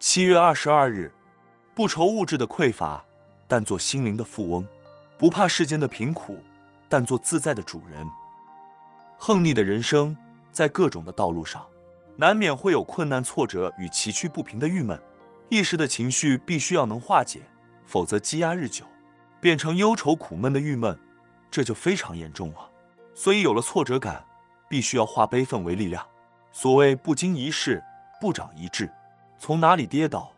七月二十二日，不愁物质的匮乏，但做心灵的富翁；不怕世间的贫苦，但做自在的主人。横逆的人生，在各种的道路上，难免会有困难、挫折与崎岖不平的郁闷，一时的情绪必须要能化解，否则积压日久，变成忧愁苦闷的郁闷，这就非常严重了。所以有了挫折感，必须要化悲愤为力量。所谓不经一事，不长一智。从哪里跌倒，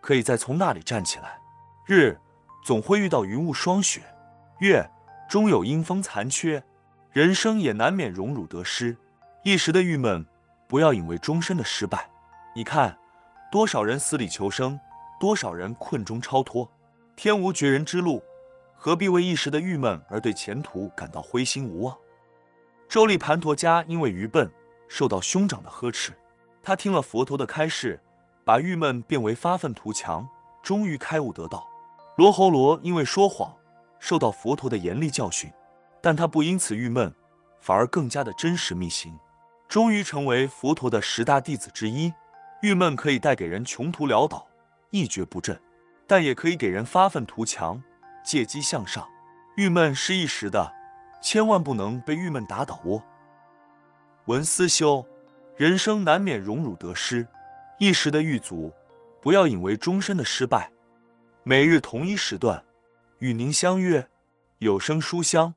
可以再从那里站起来。日总会遇到云雾霜雪，月终有阴风残缺，人生也难免荣辱得失。一时的郁闷，不要引为终身的失败。你看，多少人死里求生，多少人困中超脱。天无绝人之路，何必为一时的郁闷而对前途感到灰心无望？周利盘陀家因为愚笨，受到兄长的呵斥。他听了佛陀的开示。把郁闷变为发愤图强，终于开悟得道。罗侯罗因为说谎，受到佛陀的严厉教训，但他不因此郁闷，反而更加的真实密行，终于成为佛陀的十大弟子之一。郁闷可以带给人穷途潦倒、一蹶不振，但也可以给人发愤图强、借机向上。郁闷是一时的，千万不能被郁闷打倒哦。文思修，人生难免荣辱得失。一时的郁卒，不要引为终身的失败。每日同一时段，与您相约有声书香。